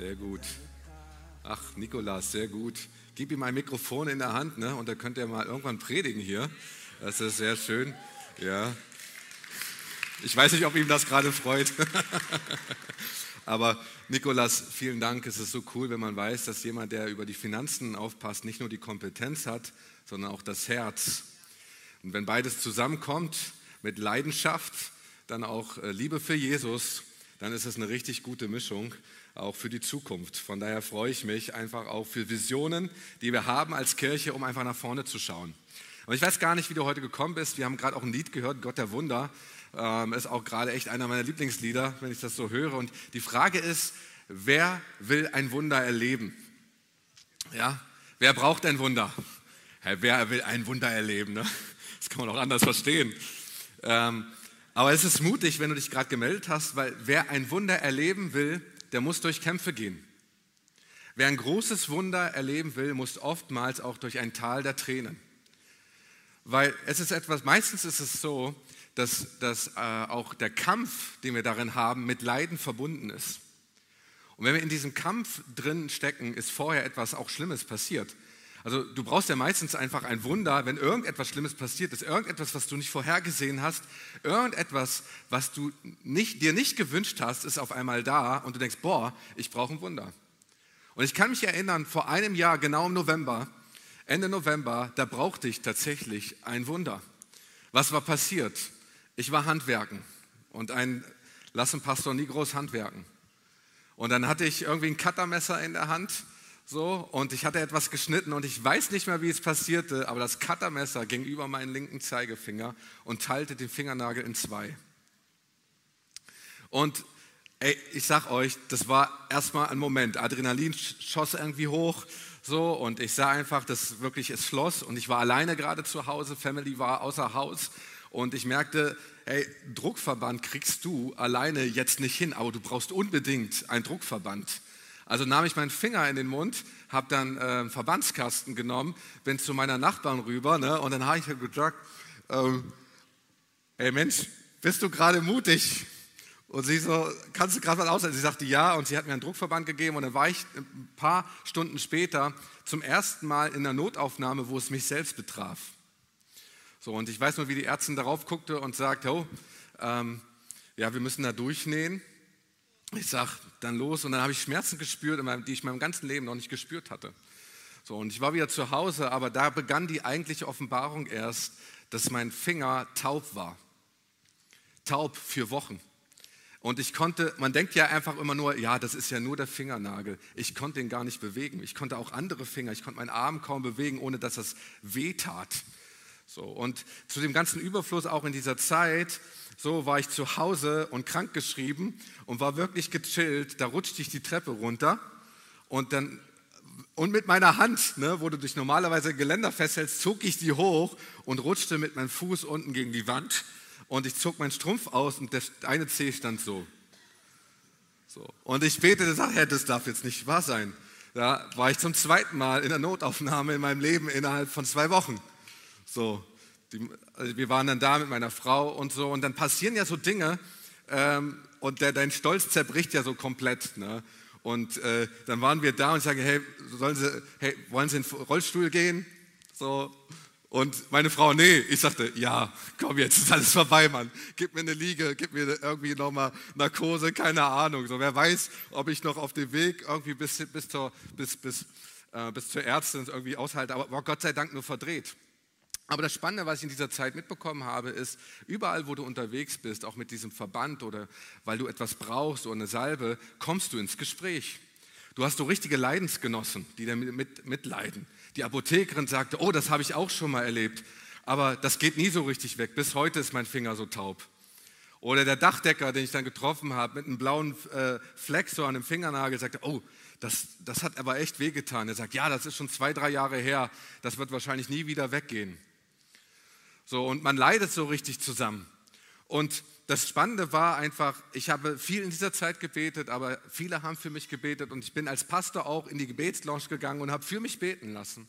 Sehr gut. Ach, Nikolas, sehr gut. Gib ihm ein Mikrofon in der Hand, ne? Und da könnt ihr mal irgendwann predigen hier. Das ist sehr schön. Ja. Ich weiß nicht, ob ihm das gerade freut. Aber Nikolas, vielen Dank. Es ist so cool, wenn man weiß, dass jemand, der über die Finanzen aufpasst, nicht nur die Kompetenz hat, sondern auch das Herz. Und wenn beides zusammenkommt mit Leidenschaft, dann auch äh, Liebe für Jesus, dann ist es eine richtig gute Mischung, auch für die Zukunft. Von daher freue ich mich einfach auch für Visionen, die wir haben als Kirche, um einfach nach vorne zu schauen. Und ich weiß gar nicht, wie du heute gekommen bist. Wir haben gerade auch ein Lied gehört, Gott der Wunder. Ähm, ist auch gerade echt einer meiner Lieblingslieder, wenn ich das so höre. Und die Frage ist, wer will ein Wunder erleben? Ja, wer braucht ein Wunder? Ja, wer will ein Wunder erleben? Ne? Das kann man auch anders verstehen. Ähm, aber es ist mutig, wenn du dich gerade gemeldet hast, weil wer ein Wunder erleben will, der muss durch Kämpfe gehen. Wer ein großes Wunder erleben will, muss oftmals auch durch ein Tal der Tränen. Weil es ist etwas, meistens ist es so, dass, dass äh, auch der Kampf, den wir darin haben, mit Leiden verbunden ist. Und wenn wir in diesem Kampf drin stecken, ist vorher etwas auch Schlimmes passiert. Also du brauchst ja meistens einfach ein Wunder, wenn irgendetwas Schlimmes passiert ist, irgendetwas, was du nicht vorhergesehen hast, irgendetwas, was du nicht, dir nicht gewünscht hast, ist auf einmal da und du denkst, boah, ich brauche ein Wunder. Und ich kann mich erinnern, vor einem Jahr, genau im November, Ende November, da brauchte ich tatsächlich ein Wunder. Was war passiert? Ich war handwerken und ein, lassen Pastor nie groß handwerken. Und dann hatte ich irgendwie ein Cuttermesser in der Hand so, und ich hatte etwas geschnitten und ich weiß nicht mehr, wie es passierte, aber das Cuttermesser ging über meinen linken Zeigefinger und teilte den Fingernagel in zwei. Und ey, ich sag euch, das war erstmal ein Moment. Adrenalin schoss irgendwie hoch, so, und ich sah einfach, dass wirklich es floss und ich war alleine gerade zu Hause, Family war außer Haus und ich merkte, hey, Druckverband kriegst du alleine jetzt nicht hin, aber du brauchst unbedingt einen Druckverband. Also nahm ich meinen Finger in den Mund, habe dann äh, einen Verbandskasten genommen, bin zu meiner Nachbarn rüber ne, und dann habe ich gesagt, ähm, ey Mensch, bist du gerade mutig? Und sie so, kannst du gerade was aushalten? Sie sagte ja und sie hat mir einen Druckverband gegeben und dann war ich ein paar Stunden später zum ersten Mal in der Notaufnahme, wo es mich selbst betraf. So, und ich weiß nur, wie die Ärztin darauf guckte und sagte, oh, ähm, ja, wir müssen da durchnähen. Ich sage, dann los und dann habe ich Schmerzen gespürt, die ich in meinem ganzen Leben noch nicht gespürt hatte. So, und ich war wieder zu Hause, aber da begann die eigentliche Offenbarung erst, dass mein Finger taub war. Taub für Wochen. Und ich konnte, man denkt ja einfach immer nur, ja, das ist ja nur der Fingernagel. Ich konnte ihn gar nicht bewegen. Ich konnte auch andere Finger, ich konnte meinen Arm kaum bewegen, ohne dass das weh tat. So, und zu dem ganzen Überfluss auch in dieser Zeit so war ich zu Hause und krankgeschrieben und war wirklich gechillt. Da rutschte ich die Treppe runter und dann und mit meiner Hand, ne, wo du dich normalerweise Geländer festhältst, zog ich die hoch und rutschte mit meinem Fuß unten gegen die Wand und ich zog meinen Strumpf aus und der eine Zeh stand so. so. Und ich betete, sagte, Herr, das darf jetzt nicht wahr sein. Da war ich zum zweiten Mal in der Notaufnahme in meinem Leben innerhalb von zwei Wochen. So, die, also wir waren dann da mit meiner Frau und so und dann passieren ja so Dinge ähm, und der, dein Stolz zerbricht ja so komplett. Ne? Und äh, dann waren wir da und ich sage, hey, sollen Sie, hey, wollen Sie in den Rollstuhl gehen? So. Und meine Frau, nee, ich sagte, ja, komm jetzt, ist alles vorbei, Mann. Gib mir eine Liege, gib mir irgendwie nochmal Narkose, keine Ahnung. So, wer weiß, ob ich noch auf dem Weg irgendwie bis, bis, zur, bis, bis, äh, bis zur Ärztin irgendwie aushalte. Aber war Gott sei Dank nur verdreht. Aber das Spannende, was ich in dieser Zeit mitbekommen habe, ist, überall, wo du unterwegs bist, auch mit diesem Verband oder weil du etwas brauchst oder eine Salbe, kommst du ins Gespräch. Du hast so richtige Leidensgenossen, die damit mitleiden. Die Apothekerin sagte, oh, das habe ich auch schon mal erlebt, aber das geht nie so richtig weg. Bis heute ist mein Finger so taub. Oder der Dachdecker, den ich dann getroffen habe, mit einem blauen äh, Fleck so an dem Fingernagel, sagte, oh, das, das hat aber echt wehgetan. Er sagt, ja, das ist schon zwei, drei Jahre her, das wird wahrscheinlich nie wieder weggehen. So, und man leidet so richtig zusammen. Und das Spannende war einfach, ich habe viel in dieser Zeit gebetet, aber viele haben für mich gebetet und ich bin als Pastor auch in die Gebetslounge gegangen und habe für mich beten lassen.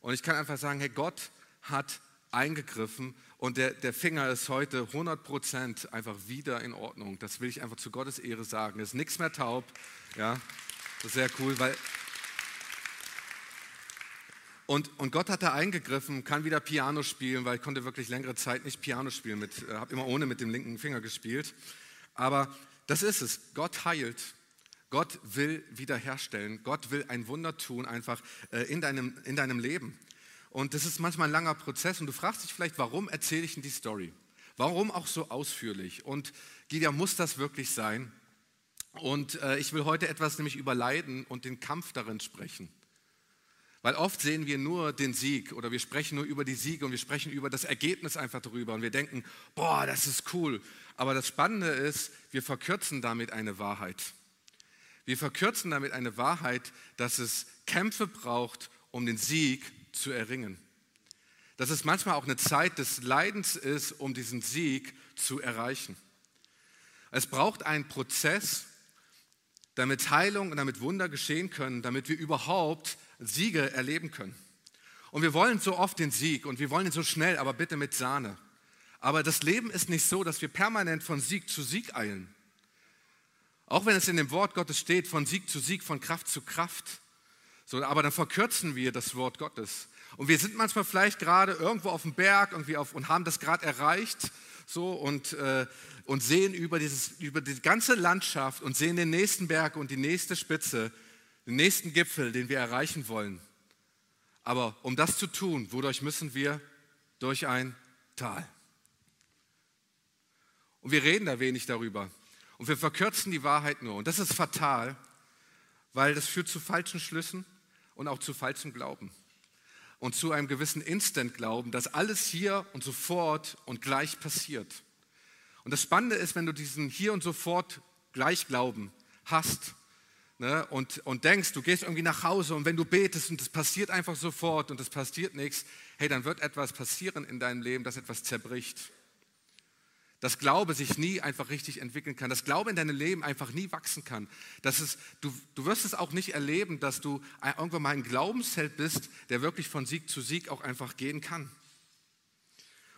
Und ich kann einfach sagen, hey, Gott hat eingegriffen und der, der Finger ist heute 100% einfach wieder in Ordnung. Das will ich einfach zu Gottes Ehre sagen. Es ist nichts mehr taub. Ja. Sehr cool, weil und, und Gott hat da eingegriffen, kann wieder Piano spielen, weil ich konnte wirklich längere Zeit nicht Piano spielen, äh, habe immer ohne mit dem linken Finger gespielt. Aber das ist es. Gott heilt. Gott will wiederherstellen. Gott will ein Wunder tun, einfach äh, in deinem, in deinem Leben. Und das ist manchmal ein langer Prozess. Und du fragst dich vielleicht, warum erzähle ich denn die Story? Warum auch so ausführlich? Und Gideon, muss das wirklich sein? Und äh, ich will heute etwas nämlich über Leiden und den Kampf darin sprechen. Weil oft sehen wir nur den Sieg oder wir sprechen nur über die Siege und wir sprechen über das Ergebnis einfach darüber und wir denken, boah, das ist cool. Aber das Spannende ist, wir verkürzen damit eine Wahrheit. Wir verkürzen damit eine Wahrheit, dass es Kämpfe braucht, um den Sieg zu erringen. Dass es manchmal auch eine Zeit des Leidens ist, um diesen Sieg zu erreichen. Es braucht einen Prozess, damit Heilung und damit Wunder geschehen können, damit wir überhaupt Siege erleben können. Und wir wollen so oft den Sieg und wir wollen ihn so schnell, aber bitte mit Sahne. Aber das Leben ist nicht so, dass wir permanent von Sieg zu Sieg eilen. Auch wenn es in dem Wort Gottes steht, von Sieg zu Sieg, von Kraft zu Kraft. So, aber dann verkürzen wir das Wort Gottes. Und wir sind manchmal vielleicht gerade irgendwo auf dem Berg irgendwie auf, und haben das gerade erreicht so, und, äh, und sehen über, dieses, über die ganze Landschaft und sehen den nächsten Berg und die nächste Spitze den nächsten Gipfel, den wir erreichen wollen. Aber um das zu tun, wodurch müssen wir? Durch ein Tal. Und wir reden da wenig darüber. Und wir verkürzen die Wahrheit nur. Und das ist fatal, weil das führt zu falschen Schlüssen und auch zu falschem Glauben. Und zu einem gewissen Instant-Glauben, dass alles hier und sofort und gleich passiert. Und das Spannende ist, wenn du diesen hier und sofort gleich Glauben hast, ne, und, und denkst, du gehst irgendwie nach Hause und wenn du betest und es passiert einfach sofort und es passiert nichts, hey, dann wird etwas passieren in deinem Leben, das etwas zerbricht. Dass Glaube sich nie einfach richtig entwickeln kann, dass Glaube in deinem Leben einfach nie wachsen kann. Dass es, du, du wirst es auch nicht erleben, dass du irgendwann mal ein Glaubensheld bist, der wirklich von Sieg zu Sieg auch einfach gehen kann.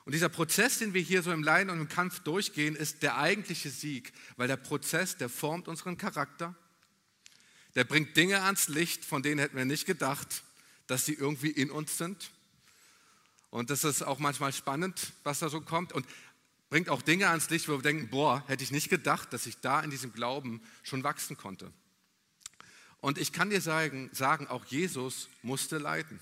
Und dieser Prozess, den wir hier so im Leiden und im Kampf durchgehen, ist der eigentliche Sieg, weil der Prozess, der formt unseren Charakter, der bringt Dinge ans Licht, von denen hätten wir nicht gedacht, dass sie irgendwie in uns sind. Und das ist auch manchmal spannend, was da so kommt. Und bringt auch Dinge ans Licht, wo wir denken, boah, hätte ich nicht gedacht, dass ich da in diesem Glauben schon wachsen konnte. Und ich kann dir sagen, sagen auch Jesus musste leiden.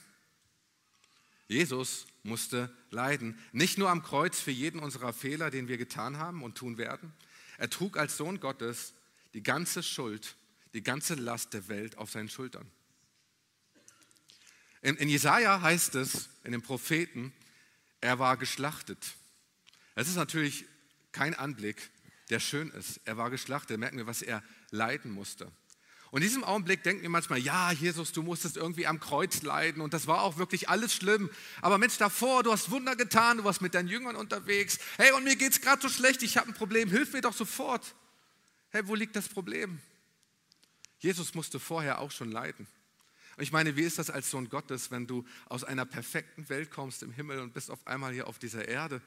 Jesus musste leiden. Nicht nur am Kreuz für jeden unserer Fehler, den wir getan haben und tun werden. Er trug als Sohn Gottes die ganze Schuld die ganze Last der Welt auf seinen Schultern. In, in Jesaja heißt es, in den Propheten, er war geschlachtet. Das ist natürlich kein Anblick, der schön ist. Er war geschlachtet. Merken wir, was er leiden musste. Und in diesem Augenblick denken wir manchmal, ja, Jesus, du musstest irgendwie am Kreuz leiden und das war auch wirklich alles schlimm. Aber Mensch, davor, du hast Wunder getan, du warst mit deinen Jüngern unterwegs. Hey, und mir geht es gerade so schlecht, ich habe ein Problem, hilf mir doch sofort. Hey, wo liegt das Problem? Jesus musste vorher auch schon leiden. Und ich meine, wie ist das als Sohn Gottes, wenn du aus einer perfekten Welt kommst im Himmel und bist auf einmal hier auf dieser Erde?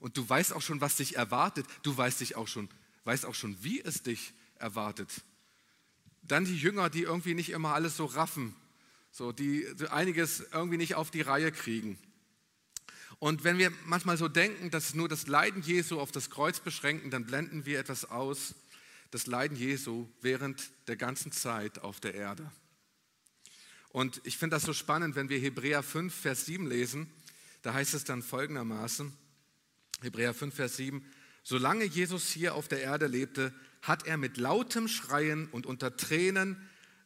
Und du weißt auch schon, was dich erwartet. Du weißt, dich auch schon, weißt auch schon, wie es dich erwartet. Dann die Jünger, die irgendwie nicht immer alles so raffen, so die einiges irgendwie nicht auf die Reihe kriegen. Und wenn wir manchmal so denken, dass nur das Leiden Jesu auf das Kreuz beschränken, dann blenden wir etwas aus, das Leiden Jesu während der ganzen Zeit auf der Erde. Und ich finde das so spannend, wenn wir Hebräer 5, Vers 7 lesen. Da heißt es dann folgendermaßen, Hebräer 5, Vers 7, solange Jesus hier auf der Erde lebte, hat er mit lautem Schreien und unter Tränen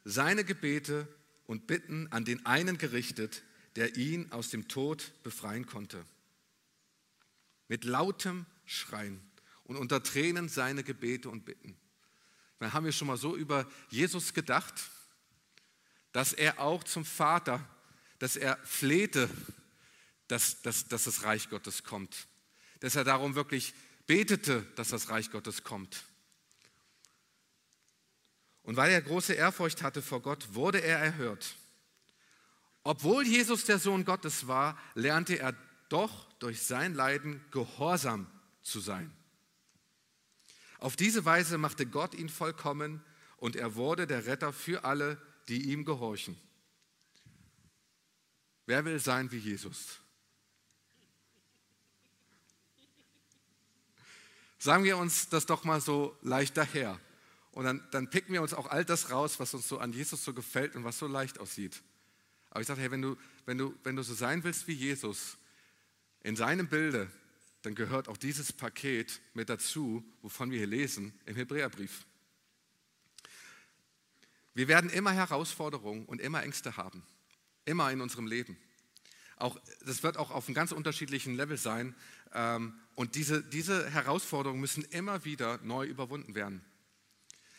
seine Gebete und Bitten an den einen gerichtet, der ihn aus dem Tod befreien konnte. Mit lautem Schreien und unter Tränen seine Gebete und Bitten. Dann haben wir schon mal so über Jesus gedacht, dass er auch zum Vater, dass er flehte, dass, dass, dass das Reich Gottes kommt. Dass er darum wirklich betete, dass das Reich Gottes kommt. Und weil er große Ehrfurcht hatte vor Gott, wurde er erhört. Obwohl Jesus der Sohn Gottes war, lernte er doch durch sein Leiden gehorsam zu sein. Auf diese Weise machte Gott ihn vollkommen und er wurde der Retter für alle, die ihm gehorchen. Wer will sein wie Jesus? Sagen wir uns das doch mal so leicht daher. Und dann, dann picken wir uns auch all das raus, was uns so an Jesus so gefällt und was so leicht aussieht. Aber ich sage, hey, wenn du, wenn, du, wenn du so sein willst wie Jesus, in seinem Bilde, dann gehört auch dieses Paket mit dazu, wovon wir hier lesen im Hebräerbrief. Wir werden immer Herausforderungen und immer Ängste haben, immer in unserem Leben. Auch, das wird auch auf einem ganz unterschiedlichen Level sein. Ähm, und diese, diese Herausforderungen müssen immer wieder neu überwunden werden.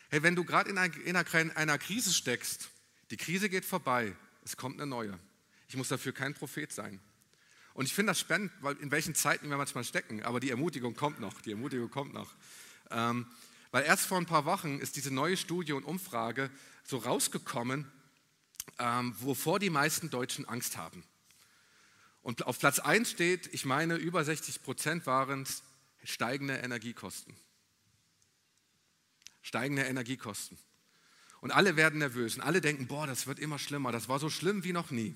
Hey, wenn du gerade in, in einer Krise steckst, die Krise geht vorbei, es kommt eine neue. Ich muss dafür kein Prophet sein. Und ich finde das spannend, weil in welchen Zeiten wir manchmal stecken, aber die Ermutigung kommt noch, die Ermutigung kommt noch. Ähm, weil erst vor ein paar Wochen ist diese neue Studie und Umfrage so rausgekommen, ähm, wovor die meisten Deutschen Angst haben. Und auf Platz 1 steht, ich meine, über 60 Prozent waren steigende Energiekosten steigende Energiekosten. Und alle werden nervös und alle denken, boah, das wird immer schlimmer, das war so schlimm wie noch nie.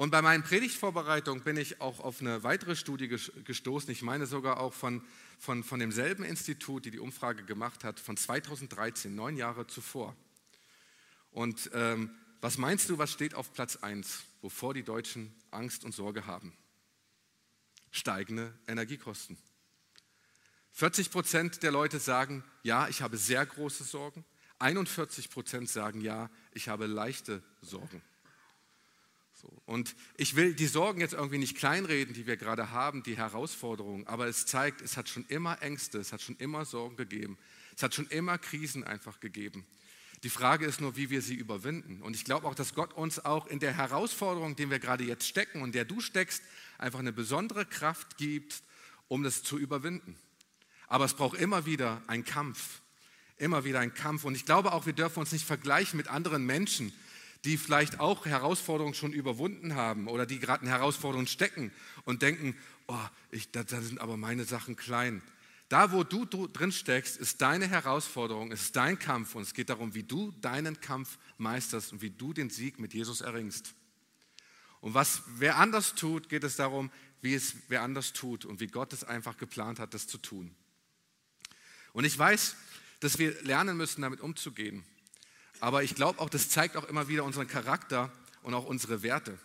Und bei meinen Predigtvorbereitungen bin ich auch auf eine weitere Studie gestoßen, ich meine sogar auch von, von, von demselben Institut, die die Umfrage gemacht hat, von 2013, neun Jahre zuvor. Und ähm, was meinst du, was steht auf Platz 1, wovor die Deutschen Angst und Sorge haben? Steigende Energiekosten. 40 Prozent der Leute sagen, ja, ich habe sehr große Sorgen. 41 Prozent sagen, ja, ich habe leichte Sorgen. So. Und ich will die Sorgen jetzt irgendwie nicht kleinreden, die wir gerade haben, die Herausforderungen, aber es zeigt, es hat schon immer Ängste, es hat schon immer Sorgen gegeben, es hat schon immer Krisen einfach gegeben. Die Frage ist nur, wie wir sie überwinden. Und ich glaube auch, dass Gott uns auch in der Herausforderung, der wir gerade jetzt stecken und der du steckst, einfach eine besondere Kraft gibt, um das zu überwinden. Aber es braucht immer wieder einen Kampf. Immer wieder einen Kampf. Und ich glaube auch, wir dürfen uns nicht vergleichen mit anderen Menschen, die vielleicht auch Herausforderungen schon überwunden haben oder die gerade in Herausforderungen stecken und denken, oh, ich, da, da sind aber meine Sachen klein. Da, wo du, du drin steckst, ist deine Herausforderung, ist dein Kampf und es geht darum, wie du deinen Kampf meisterst und wie du den Sieg mit Jesus erringst. Und was wer anders tut, geht es darum, wie es wer anders tut und wie Gott es einfach geplant hat, das zu tun. Und ich weiß, dass wir lernen müssen, damit umzugehen. Aber ich glaube auch, das zeigt auch immer wieder unseren Charakter und auch unsere Werte.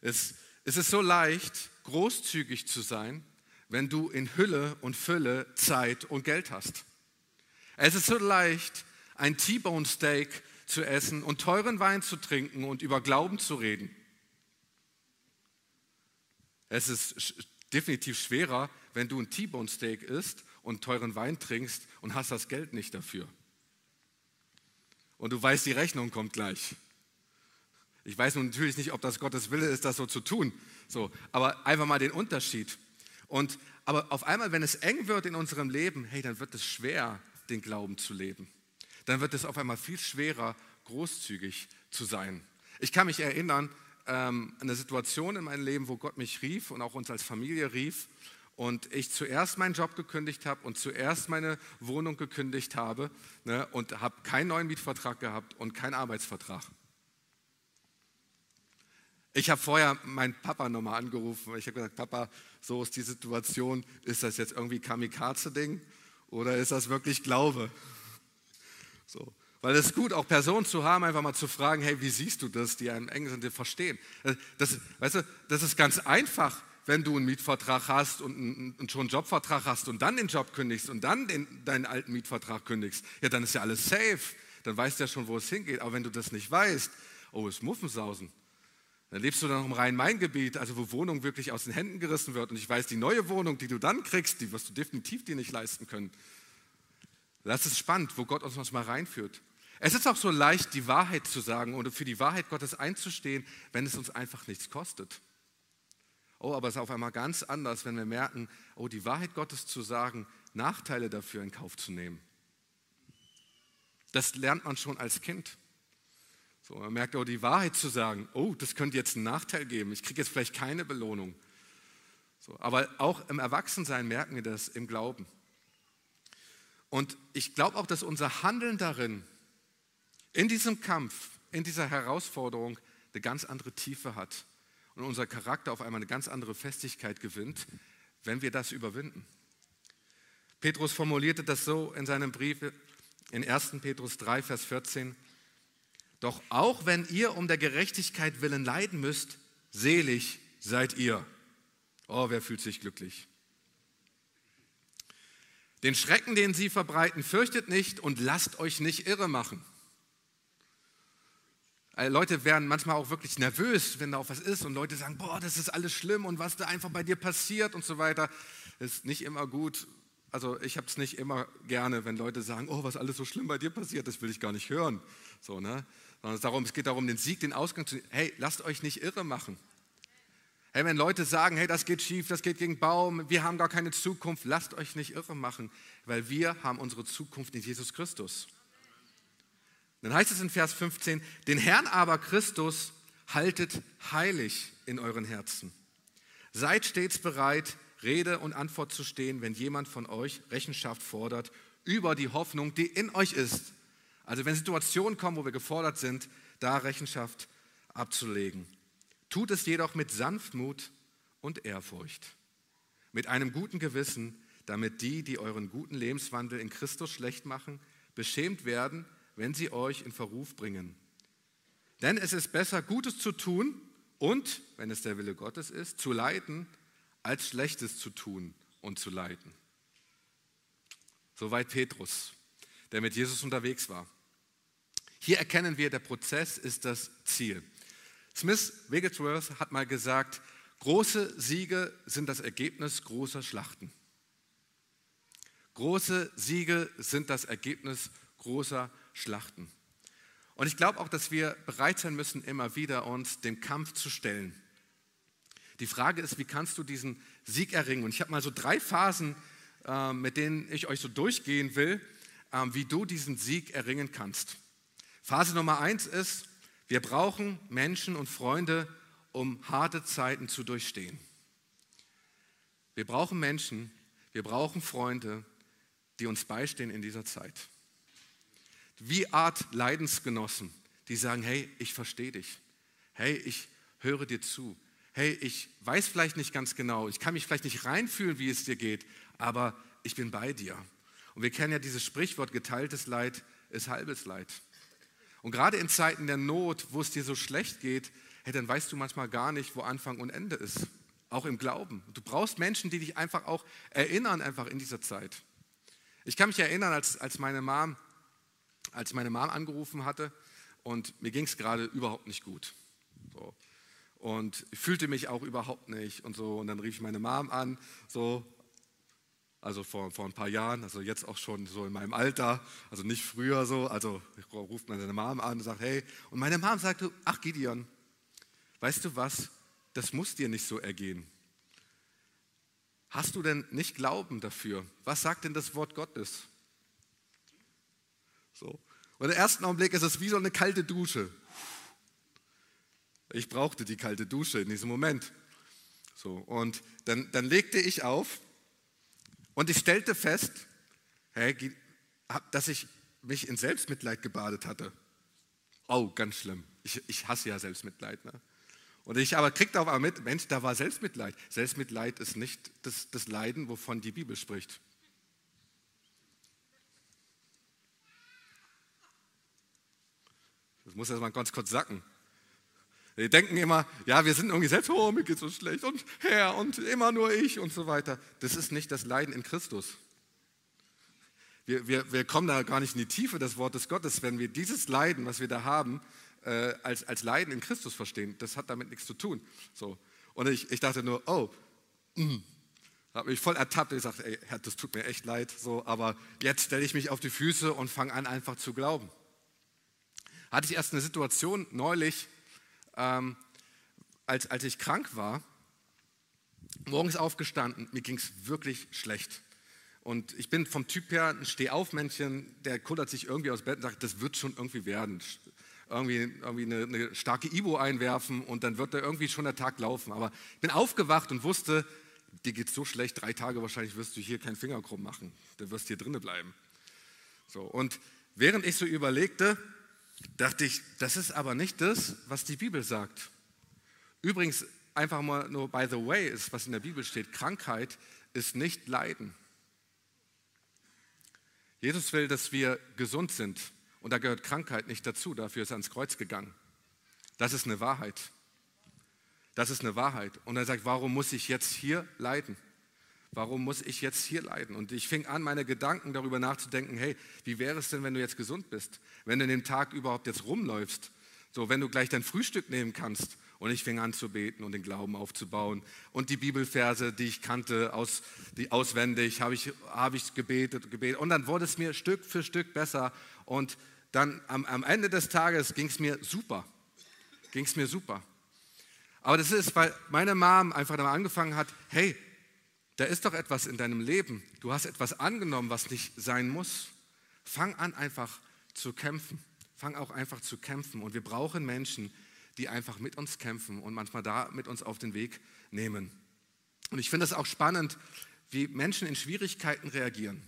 Es, es ist so leicht, großzügig zu sein, wenn du in Hülle und Fülle Zeit und Geld hast. Es ist so leicht, ein T-Bone Steak zu essen und teuren Wein zu trinken und über Glauben zu reden. Es ist definitiv schwerer, wenn du ein T-Bone Steak isst und teuren Wein trinkst und hast das Geld nicht dafür. Und du weißt, die Rechnung kommt gleich. Ich weiß nun natürlich nicht, ob das Gottes Wille ist, das so zu tun. So, aber einfach mal den Unterschied. Und aber auf einmal, wenn es eng wird in unserem Leben, hey, dann wird es schwer, den Glauben zu leben. Dann wird es auf einmal viel schwerer, großzügig zu sein. Ich kann mich erinnern ähm, an eine Situation in meinem Leben, wo Gott mich rief und auch uns als Familie rief und ich zuerst meinen Job gekündigt habe und zuerst meine Wohnung gekündigt habe ne, und habe keinen neuen Mietvertrag gehabt und keinen Arbeitsvertrag. Ich habe vorher meinen Papa nochmal angerufen. Ich habe gesagt, Papa, so ist die Situation. Ist das jetzt irgendwie Kamikaze-Ding oder ist das wirklich Glaube? So. Weil es ist gut, auch Personen zu haben, einfach mal zu fragen, hey, wie siehst du das, die einem eng sind, die verstehen. Das, weißt du, das ist ganz einfach wenn du einen Mietvertrag hast und, und schon einen Jobvertrag hast und dann den Job kündigst und dann den, deinen alten Mietvertrag kündigst, ja, dann ist ja alles safe. Dann weißt du ja schon, wo es hingeht. Aber wenn du das nicht weißt, oh, ist Muffensausen. Dann lebst du dann noch im Rhein-Main-Gebiet, also wo Wohnung wirklich aus den Händen gerissen wird. Und ich weiß, die neue Wohnung, die du dann kriegst, die wirst du definitiv dir nicht leisten können. Das ist spannend, wo Gott uns manchmal reinführt. Es ist auch so leicht, die Wahrheit zu sagen oder für die Wahrheit Gottes einzustehen, wenn es uns einfach nichts kostet. Oh, aber es ist auf einmal ganz anders, wenn wir merken, oh, die Wahrheit Gottes zu sagen, Nachteile dafür in Kauf zu nehmen. Das lernt man schon als Kind. So, man merkt auch die Wahrheit zu sagen, oh, das könnte jetzt einen Nachteil geben, ich kriege jetzt vielleicht keine Belohnung. So, aber auch im Erwachsensein merken wir das im Glauben. Und ich glaube auch, dass unser Handeln darin in diesem Kampf, in dieser Herausforderung eine ganz andere Tiefe hat und unser Charakter auf einmal eine ganz andere Festigkeit gewinnt, wenn wir das überwinden. Petrus formulierte das so in seinem Brief in 1. Petrus 3, Vers 14. Doch auch wenn ihr um der Gerechtigkeit willen leiden müsst, selig seid ihr. Oh, wer fühlt sich glücklich? Den Schrecken, den sie verbreiten, fürchtet nicht und lasst euch nicht irre machen. Äh, Leute werden manchmal auch wirklich nervös, wenn da auch was ist und Leute sagen, boah, das ist alles schlimm und was da einfach bei dir passiert und so weiter. Ist nicht immer gut. Also ich habe es nicht immer gerne, wenn Leute sagen, oh, was alles so schlimm bei dir passiert, das will ich gar nicht hören. So, ne? Sondern es, darum, es geht darum, den Sieg, den Ausgang zu Hey, lasst euch nicht irre machen. Hey, wenn Leute sagen, hey, das geht schief, das geht gegen Baum, wir haben gar keine Zukunft, lasst euch nicht irre machen, weil wir haben unsere Zukunft in Jesus Christus. Dann heißt es in Vers 15, den Herrn aber Christus haltet heilig in euren Herzen. Seid stets bereit, Rede und Antwort zu stehen, wenn jemand von euch Rechenschaft fordert über die Hoffnung, die in euch ist. Also wenn Situationen kommen, wo wir gefordert sind, da Rechenschaft abzulegen. Tut es jedoch mit Sanftmut und Ehrfurcht, mit einem guten Gewissen, damit die, die euren guten Lebenswandel in Christus schlecht machen, beschämt werden wenn sie euch in Verruf bringen. Denn es ist besser, Gutes zu tun und, wenn es der Wille Gottes ist, zu leiden, als Schlechtes zu tun und zu leiden. Soweit Petrus, der mit Jesus unterwegs war. Hier erkennen wir, der Prozess ist das Ziel. Smith Wigglesworth hat mal gesagt, große Siege sind das Ergebnis großer Schlachten. Große Siege sind das Ergebnis großer Schlachten. Und ich glaube auch, dass wir bereit sein müssen, immer wieder uns dem Kampf zu stellen. Die Frage ist, wie kannst du diesen Sieg erringen? Und ich habe mal so drei Phasen, äh, mit denen ich euch so durchgehen will, äh, wie du diesen Sieg erringen kannst. Phase Nummer eins ist, wir brauchen Menschen und Freunde, um harte Zeiten zu durchstehen. Wir brauchen Menschen, wir brauchen Freunde, die uns beistehen in dieser Zeit wie Art Leidensgenossen, die sagen, hey, ich verstehe dich. Hey, ich höre dir zu. Hey, ich weiß vielleicht nicht ganz genau, ich kann mich vielleicht nicht reinfühlen, wie es dir geht, aber ich bin bei dir. Und wir kennen ja dieses Sprichwort, geteiltes Leid ist halbes Leid. Und gerade in Zeiten der Not, wo es dir so schlecht geht, hey, dann weißt du manchmal gar nicht, wo Anfang und Ende ist. Auch im Glauben. Du brauchst Menschen, die dich einfach auch erinnern, einfach in dieser Zeit. Ich kann mich erinnern, als, als meine Mom als meine Mom angerufen hatte und mir ging es gerade überhaupt nicht gut. So. Und fühlte mich auch überhaupt nicht und so. Und dann rief ich meine Mom an, so, also vor, vor ein paar Jahren, also jetzt auch schon so in meinem Alter, also nicht früher so. Also ruft meine Mom an und sagt, hey. Und meine Mom sagte, ach Gideon, weißt du was, das muss dir nicht so ergehen. Hast du denn nicht Glauben dafür? Was sagt denn das Wort Gottes? So. Und im ersten Augenblick ist es wie so eine kalte Dusche. Ich brauchte die kalte Dusche in diesem Moment. So, und dann, dann legte ich auf und ich stellte fest, dass ich mich in Selbstmitleid gebadet hatte. Oh, ganz schlimm. Ich, ich hasse ja Selbstmitleid. Ne? Und ich aber kriegte auf einmal mit, Mensch, da war Selbstmitleid. Selbstmitleid ist nicht das, das Leiden, wovon die Bibel spricht. Das muss erst mal ganz kurz sacken. Wir denken immer, ja, wir sind irgendwie selbst, oh, mir geht so schlecht und Herr und immer nur ich und so weiter. Das ist nicht das Leiden in Christus. Wir, wir, wir kommen da gar nicht in die Tiefe des Wortes Gottes, wenn wir dieses Leiden, was wir da haben, äh, als, als Leiden in Christus verstehen. Das hat damit nichts zu tun. So. Und ich, ich dachte nur, oh, mm. habe mich voll ertappt. Ich sagte, ey, Herr, das tut mir echt leid. So, aber jetzt stelle ich mich auf die Füße und fange an, einfach zu glauben hatte ich erst eine Situation neulich, ähm, als, als ich krank war, morgens aufgestanden, mir ging es wirklich schlecht. Und ich bin vom Typ her ein Stehaufmännchen, der kullert sich irgendwie aus Bett und sagt, das wird schon irgendwie werden. Irgendwie, irgendwie eine, eine starke Ibo einwerfen und dann wird da irgendwie schon der Tag laufen. Aber ich bin aufgewacht und wusste, dir geht so schlecht, drei Tage wahrscheinlich wirst du hier keinen Finger krumm machen. Du wirst hier drinnen bleiben. So, und während ich so überlegte, dachte ich, das ist aber nicht das, was die Bibel sagt. Übrigens, einfach mal nur by the way ist, was in der Bibel steht, Krankheit ist nicht Leiden. Jesus will, dass wir gesund sind und da gehört Krankheit nicht dazu, dafür ist er ans Kreuz gegangen. Das ist eine Wahrheit. Das ist eine Wahrheit. Und er sagt, warum muss ich jetzt hier leiden? Warum muss ich jetzt hier leiden? Und ich fing an, meine Gedanken darüber nachzudenken, hey, wie wäre es denn, wenn du jetzt gesund bist? Wenn du in dem Tag überhaupt jetzt rumläufst? So, wenn du gleich dein Frühstück nehmen kannst. Und ich fing an zu beten und den Glauben aufzubauen. Und die Bibelverse, die ich kannte, aus, die auswendig, habe ich, hab ich gebetet, gebetet. Und dann wurde es mir Stück für Stück besser. Und dann am, am Ende des Tages ging es mir super. Ging es mir super. Aber das ist, weil meine Mom einfach damit angefangen hat, hey, da ist doch etwas in deinem Leben. Du hast etwas angenommen, was nicht sein muss. Fang an einfach zu kämpfen. Fang auch einfach zu kämpfen. Und wir brauchen Menschen, die einfach mit uns kämpfen und manchmal da mit uns auf den Weg nehmen. Und ich finde es auch spannend, wie Menschen in Schwierigkeiten reagieren.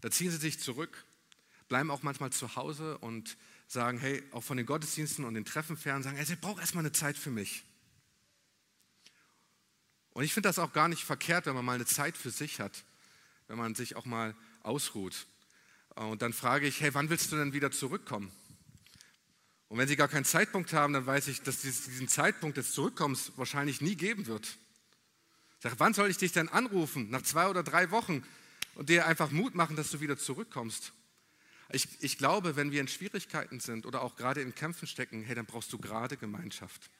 Da ziehen sie sich zurück, bleiben auch manchmal zu Hause und sagen, hey, auch von den Gottesdiensten und den Treffen fern, sagen, hey, ich brauche erstmal eine Zeit für mich. Und ich finde das auch gar nicht verkehrt, wenn man mal eine Zeit für sich hat, wenn man sich auch mal ausruht. Und dann frage ich, hey, wann willst du denn wieder zurückkommen? Und wenn sie gar keinen Zeitpunkt haben, dann weiß ich, dass es diesen Zeitpunkt des Zurückkommens wahrscheinlich nie geben wird. Ich sage, wann soll ich dich denn anrufen? Nach zwei oder drei Wochen und dir einfach Mut machen, dass du wieder zurückkommst. Ich, ich glaube, wenn wir in Schwierigkeiten sind oder auch gerade in Kämpfen stecken, hey, dann brauchst du gerade Gemeinschaft.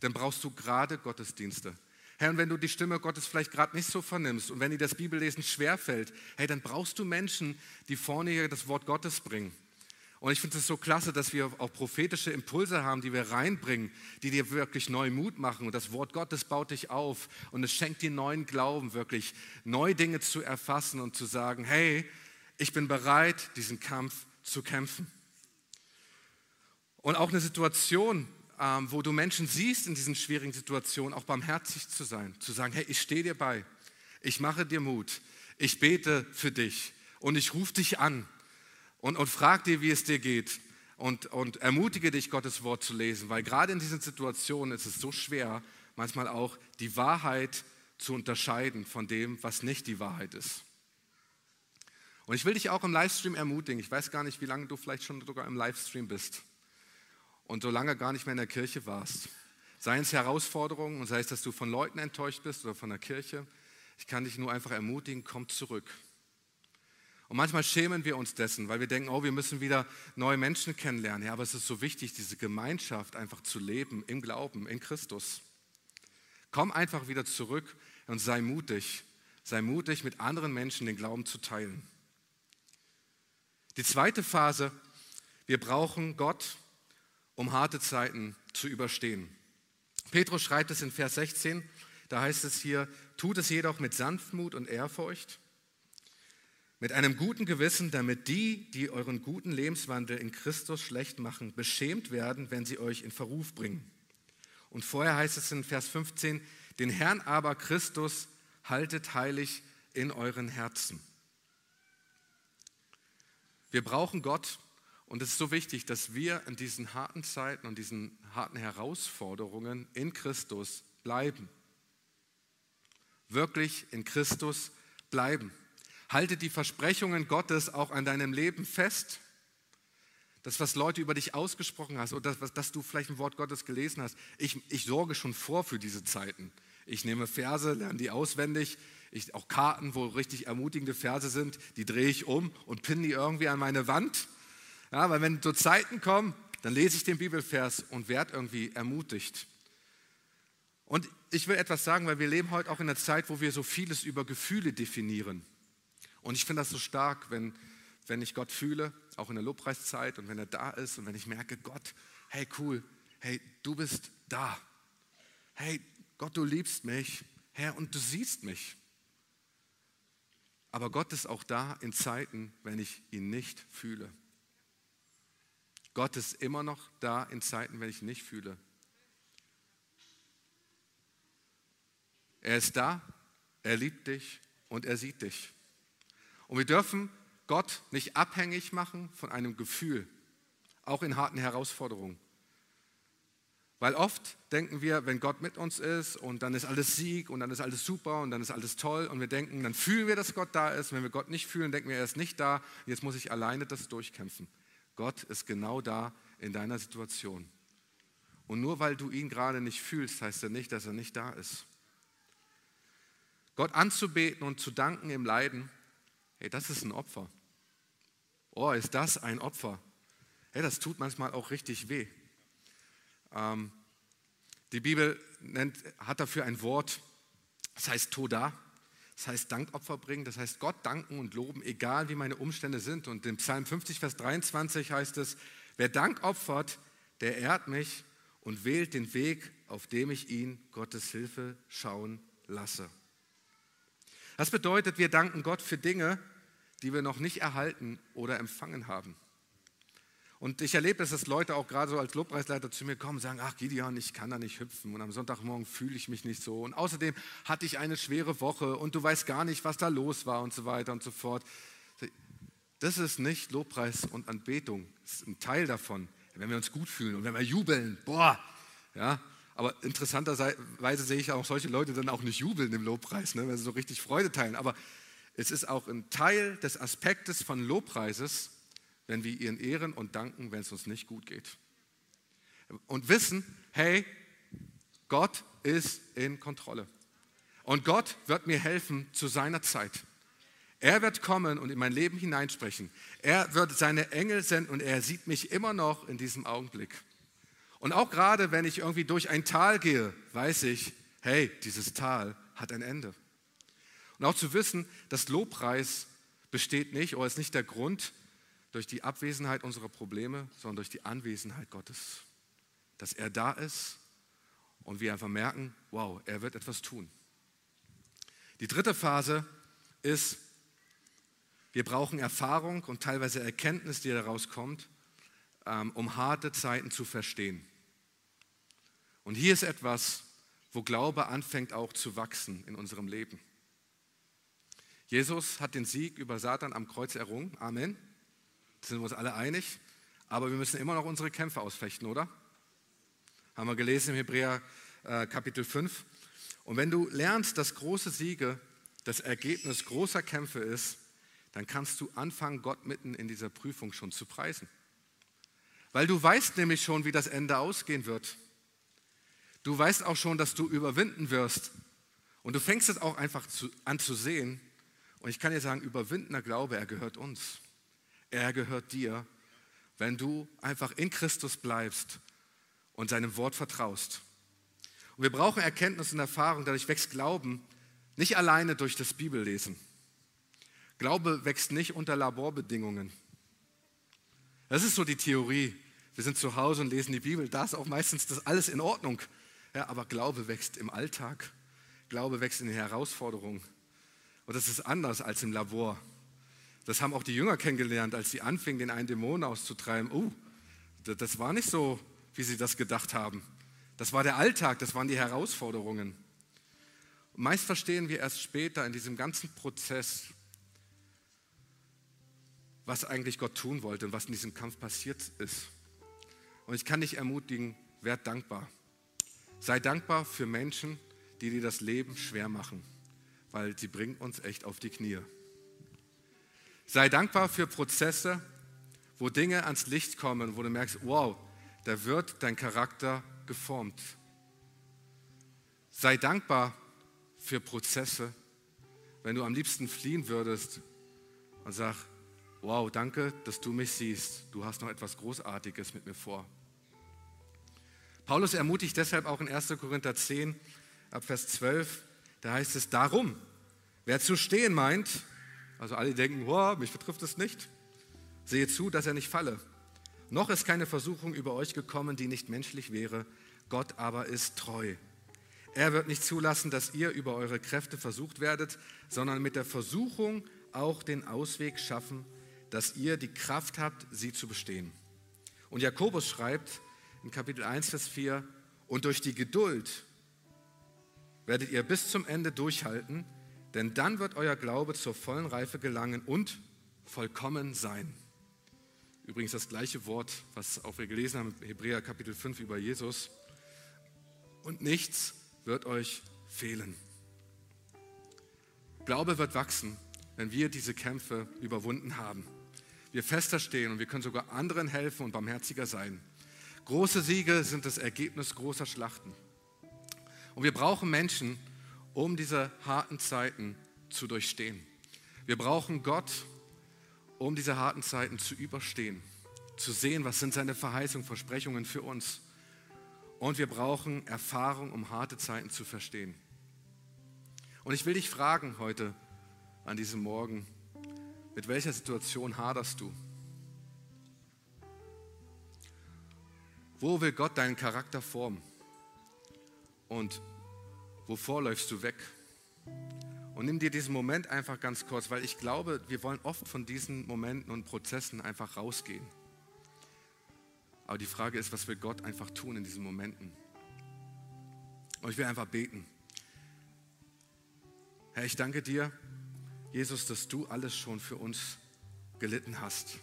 Dann brauchst du gerade Gottesdienste. Herr, und wenn du die Stimme Gottes vielleicht gerade nicht so vernimmst und wenn dir das Bibellesen schwerfällt, hey, dann brauchst du Menschen, die vorne hier das Wort Gottes bringen. Und ich finde es so klasse, dass wir auch prophetische Impulse haben, die wir reinbringen, die dir wirklich neu Mut machen. Und das Wort Gottes baut dich auf und es schenkt dir neuen Glauben, wirklich neue Dinge zu erfassen und zu sagen, hey, ich bin bereit, diesen Kampf zu kämpfen. Und auch eine Situation, ähm, wo du Menschen siehst in diesen schwierigen Situationen, auch barmherzig zu sein, zu sagen, hey, ich stehe dir bei, ich mache dir Mut, ich bete für dich und ich rufe dich an und, und frag dir, wie es dir geht und, und ermutige dich, Gottes Wort zu lesen, weil gerade in diesen Situationen ist es so schwer, manchmal auch die Wahrheit zu unterscheiden von dem, was nicht die Wahrheit ist. Und ich will dich auch im Livestream ermutigen. Ich weiß gar nicht, wie lange du vielleicht schon sogar im Livestream bist und so lange gar nicht mehr in der Kirche warst. Seien es Herausforderungen und sei es, dass du von Leuten enttäuscht bist oder von der Kirche. Ich kann dich nur einfach ermutigen, komm zurück. Und manchmal schämen wir uns dessen, weil wir denken, oh, wir müssen wieder neue Menschen kennenlernen. Ja, aber es ist so wichtig, diese Gemeinschaft einfach zu leben im Glauben, in Christus. Komm einfach wieder zurück und sei mutig. Sei mutig, mit anderen Menschen den Glauben zu teilen. Die zweite Phase, wir brauchen Gott, um harte Zeiten zu überstehen. Petrus schreibt es in Vers 16, da heißt es hier, tut es jedoch mit Sanftmut und Ehrfurcht mit einem guten Gewissen, damit die, die euren guten Lebenswandel in Christus schlecht machen, beschämt werden, wenn sie euch in Verruf bringen. Und vorher heißt es in Vers 15, den Herrn aber Christus haltet heilig in euren Herzen. Wir brauchen Gott und es ist so wichtig, dass wir in diesen harten Zeiten und diesen harten Herausforderungen in Christus bleiben. Wirklich in Christus bleiben. Halte die Versprechungen Gottes auch an deinem Leben fest. Das, was Leute über dich ausgesprochen hast oder das, dass du vielleicht ein Wort Gottes gelesen hast. Ich, ich sorge schon vor für diese Zeiten. Ich nehme Verse, lerne die auswendig. Ich, auch Karten, wo richtig ermutigende Verse sind, die drehe ich um und pinne die irgendwie an meine Wand. Ja, weil wenn so Zeiten kommen, dann lese ich den Bibelvers und werde irgendwie ermutigt. Und ich will etwas sagen, weil wir leben heute auch in einer Zeit, wo wir so vieles über Gefühle definieren. Und ich finde das so stark, wenn, wenn ich Gott fühle, auch in der Lobpreiszeit und wenn er da ist und wenn ich merke, Gott, hey cool, hey, du bist da. Hey, Gott, du liebst mich, Herr, und du siehst mich. Aber Gott ist auch da in Zeiten, wenn ich ihn nicht fühle. Gott ist immer noch da in Zeiten, wenn ich nicht fühle. Er ist da, er liebt dich und er sieht dich. Und wir dürfen Gott nicht abhängig machen von einem Gefühl, auch in harten Herausforderungen. Weil oft denken wir, wenn Gott mit uns ist und dann ist alles Sieg und dann ist alles super und dann ist alles toll und wir denken, dann fühlen wir, dass Gott da ist. Wenn wir Gott nicht fühlen, denken wir, er ist nicht da. Jetzt muss ich alleine das durchkämpfen. Gott ist genau da in deiner Situation. Und nur weil du ihn gerade nicht fühlst, heißt er nicht, dass er nicht da ist. Gott anzubeten und zu danken im Leiden, hey, das ist ein Opfer. Oh, ist das ein Opfer? Hey, das tut manchmal auch richtig weh. Ähm, die Bibel nennt, hat dafür ein Wort, das heißt Toda, das heißt Dankopfer bringen, das heißt Gott danken und loben, egal wie meine Umstände sind. Und im Psalm 50, Vers 23 heißt es, wer Dank opfert, der ehrt mich und wählt den Weg, auf dem ich ihn Gottes Hilfe schauen lasse. Das bedeutet, wir danken Gott für Dinge, die wir noch nicht erhalten oder empfangen haben. Und ich erlebe es, dass Leute auch gerade so als Lobpreisleiter zu mir kommen und sagen, ach Gideon, ich kann da nicht hüpfen und am Sonntagmorgen fühle ich mich nicht so. Und außerdem hatte ich eine schwere Woche und du weißt gar nicht, was da los war und so weiter und so fort. Das ist nicht Lobpreis und Anbetung, das ist ein Teil davon wenn wir uns gut fühlen und wenn wir jubeln, boah, ja, aber interessanterweise sehe ich auch solche Leute dann auch nicht jubeln im Lobpreis, ne, wenn sie so richtig Freude teilen. Aber es ist auch ein Teil des Aspektes von Lobpreises, wenn wir ihren ehren und danken, wenn es uns nicht gut geht. Und wissen, hey, Gott ist in Kontrolle. Und Gott wird mir helfen zu seiner Zeit. Er wird kommen und in mein Leben hineinsprechen. Er wird seine Engel senden und er sieht mich immer noch in diesem Augenblick. Und auch gerade wenn ich irgendwie durch ein Tal gehe, weiß ich, hey, dieses Tal hat ein Ende. Und auch zu wissen, dass Lobpreis besteht nicht oder ist nicht der Grund durch die Abwesenheit unserer Probleme, sondern durch die Anwesenheit Gottes. Dass er da ist und wir einfach merken, wow, er wird etwas tun. Die dritte Phase ist, wir brauchen Erfahrung und teilweise Erkenntnis, die daraus kommt, ähm, um harte Zeiten zu verstehen. Und hier ist etwas, wo Glaube anfängt auch zu wachsen in unserem Leben. Jesus hat den Sieg über Satan am Kreuz errungen. Amen. Sind wir uns alle einig. Aber wir müssen immer noch unsere Kämpfe ausfechten, oder? Haben wir gelesen im Hebräer äh, Kapitel 5. Und wenn du lernst, dass große Siege das Ergebnis großer Kämpfe ist, dann kannst du anfangen, Gott mitten in dieser Prüfung schon zu preisen. Weil du weißt nämlich schon, wie das Ende ausgehen wird. Du weißt auch schon, dass du überwinden wirst. Und du fängst es auch einfach zu, an zu sehen. Und ich kann dir sagen, überwindender Glaube, er gehört uns. Er gehört dir, wenn du einfach in Christus bleibst und seinem Wort vertraust. Und wir brauchen Erkenntnis und Erfahrung, dadurch wächst Glauben nicht alleine durch das Bibellesen. Glaube wächst nicht unter Laborbedingungen. Das ist so die Theorie. Wir sind zu Hause und lesen die Bibel, da ist auch meistens das alles in Ordnung. Ja, aber Glaube wächst im Alltag. Glaube wächst in den Herausforderungen. Und das ist anders als im Labor. Das haben auch die Jünger kennengelernt, als sie anfingen, den einen Dämon auszutreiben. Uh, das war nicht so, wie sie das gedacht haben. Das war der Alltag, das waren die Herausforderungen. Und meist verstehen wir erst später in diesem ganzen Prozess, was eigentlich Gott tun wollte und was in diesem Kampf passiert ist. Und ich kann dich ermutigen, werd dankbar. Sei dankbar für Menschen, die dir das Leben schwer machen, weil sie bringen uns echt auf die Knie. Sei dankbar für Prozesse, wo Dinge ans Licht kommen, wo du merkst, wow, da wird dein Charakter geformt. Sei dankbar für Prozesse, wenn du am liebsten fliehen würdest und sag, wow, danke, dass du mich siehst. Du hast noch etwas Großartiges mit mir vor. Paulus ermutigt deshalb auch in 1. Korinther 10, ab Vers 12, da heißt es, darum, wer zu stehen meint, also alle denken, wow, mich betrifft es nicht, sehe zu, dass er nicht falle. Noch ist keine Versuchung über euch gekommen, die nicht menschlich wäre, Gott aber ist treu. Er wird nicht zulassen, dass ihr über eure Kräfte versucht werdet, sondern mit der Versuchung auch den Ausweg schaffen, dass ihr die Kraft habt, sie zu bestehen. Und Jakobus schreibt in Kapitel 1, Vers 4, und durch die Geduld werdet ihr bis zum Ende durchhalten, denn dann wird euer Glaube zur vollen Reife gelangen und vollkommen sein. Übrigens das gleiche Wort, was auch wir gelesen haben Hebräer Kapitel 5 über Jesus. Und nichts wird euch fehlen. Glaube wird wachsen, wenn wir diese Kämpfe überwunden haben. Wir fester stehen und wir können sogar anderen helfen und barmherziger sein. Große Siege sind das Ergebnis großer Schlachten. Und wir brauchen Menschen, um diese harten Zeiten zu durchstehen. Wir brauchen Gott, um diese harten Zeiten zu überstehen, zu sehen, was sind seine Verheißungen, Versprechungen für uns. Und wir brauchen Erfahrung, um harte Zeiten zu verstehen. Und ich will dich fragen heute an diesem Morgen, mit welcher Situation haderst du? Wo will Gott deinen Charakter formen? Und wovor läufst du weg? Und nimm dir diesen Moment einfach ganz kurz, weil ich glaube, wir wollen oft von diesen Momenten und Prozessen einfach rausgehen. Aber die Frage ist, was will Gott einfach tun in diesen Momenten? Und ich will einfach beten. Herr, ich danke dir, Jesus, dass du alles schon für uns gelitten hast.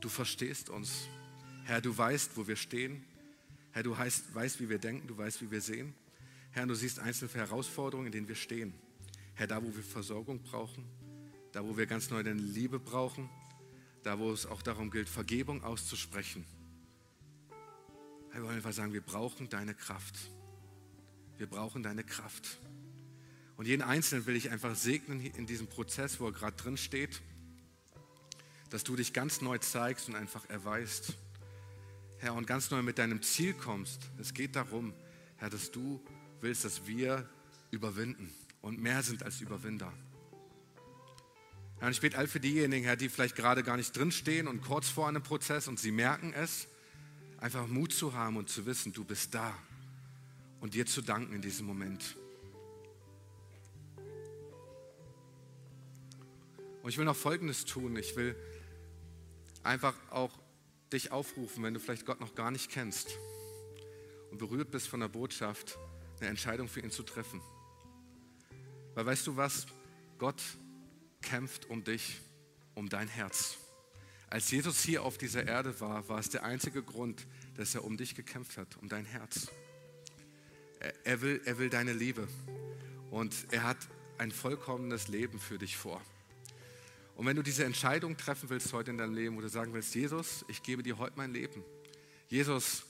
Du verstehst uns. Herr, du weißt, wo wir stehen. Herr, du weißt, wie wir denken, du weißt, wie wir sehen. Herr, du siehst einzelne Herausforderungen, in denen wir stehen. Herr, da wo wir Versorgung brauchen, da wo wir ganz neu deine Liebe brauchen, da wo es auch darum gilt, Vergebung auszusprechen. Herr, wir wollen einfach sagen, wir brauchen deine Kraft. Wir brauchen deine Kraft. Und jeden Einzelnen will ich einfach segnen in diesem Prozess, wo er gerade drin steht, dass du dich ganz neu zeigst und einfach erweist. Herr, und ganz neu mit deinem Ziel kommst. Es geht darum, Herr, dass du willst, dass wir überwinden und mehr sind als Überwinder. Herr, ich bete all für diejenigen, Herr, die vielleicht gerade gar nicht drinstehen und kurz vor einem Prozess und sie merken es, einfach Mut zu haben und zu wissen, du bist da und dir zu danken in diesem Moment. Und ich will noch Folgendes tun. Ich will einfach auch dich aufrufen, wenn du vielleicht Gott noch gar nicht kennst und berührt bist von der Botschaft, eine Entscheidung für ihn zu treffen. Weil weißt du was? Gott kämpft um dich, um dein Herz. Als Jesus hier auf dieser Erde war, war es der einzige Grund, dass er um dich gekämpft hat, um dein Herz. Er will, er will deine Liebe und er hat ein vollkommenes Leben für dich vor. Und wenn du diese Entscheidung treffen willst heute in deinem Leben, wo du sagen willst, Jesus, ich gebe dir heute mein Leben. Jesus,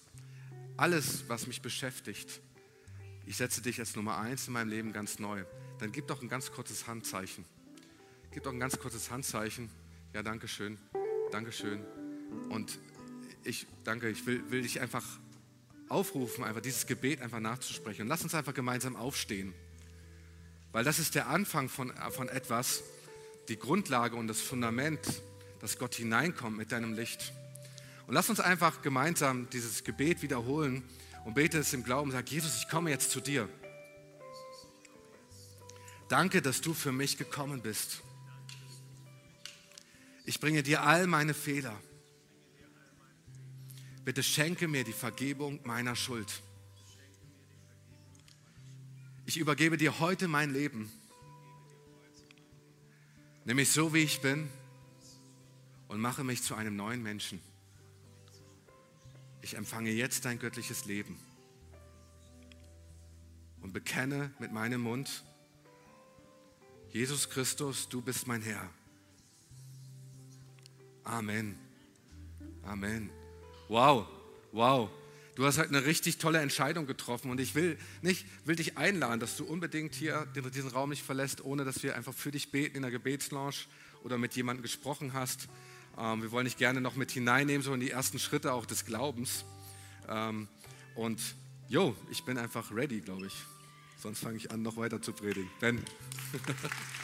alles, was mich beschäftigt, ich setze dich als Nummer eins in meinem Leben ganz neu dann gib doch ein ganz kurzes Handzeichen. Gib doch ein ganz kurzes Handzeichen. Ja, danke schön. Danke schön. Und ich danke, ich will, will dich einfach aufrufen, einfach dieses Gebet einfach nachzusprechen. Und lass uns einfach gemeinsam aufstehen. Weil das ist der Anfang von, von etwas, die Grundlage und das Fundament, dass Gott hineinkommt mit deinem Licht. Und lass uns einfach gemeinsam dieses Gebet wiederholen und bete es im Glauben. Sag, Jesus, ich komme jetzt zu dir. Danke, dass du für mich gekommen bist. Ich bringe dir all meine Fehler. Bitte schenke mir die Vergebung meiner Schuld. Ich übergebe dir heute mein Leben. Nimm mich so, wie ich bin und mache mich zu einem neuen Menschen. Ich empfange jetzt dein göttliches Leben und bekenne mit meinem Mund, Jesus Christus, du bist mein Herr. Amen. Amen. Wow, wow. Du hast halt eine richtig tolle Entscheidung getroffen und ich will, nicht, will dich einladen, dass du unbedingt hier diesen Raum nicht verlässt, ohne dass wir einfach für dich beten in der Gebetslounge oder mit jemandem gesprochen hast. Ähm, wir wollen dich gerne noch mit hineinnehmen, so in die ersten Schritte auch des Glaubens. Ähm, und jo, ich bin einfach ready, glaube ich. Sonst fange ich an, noch weiter zu predigen. Ben.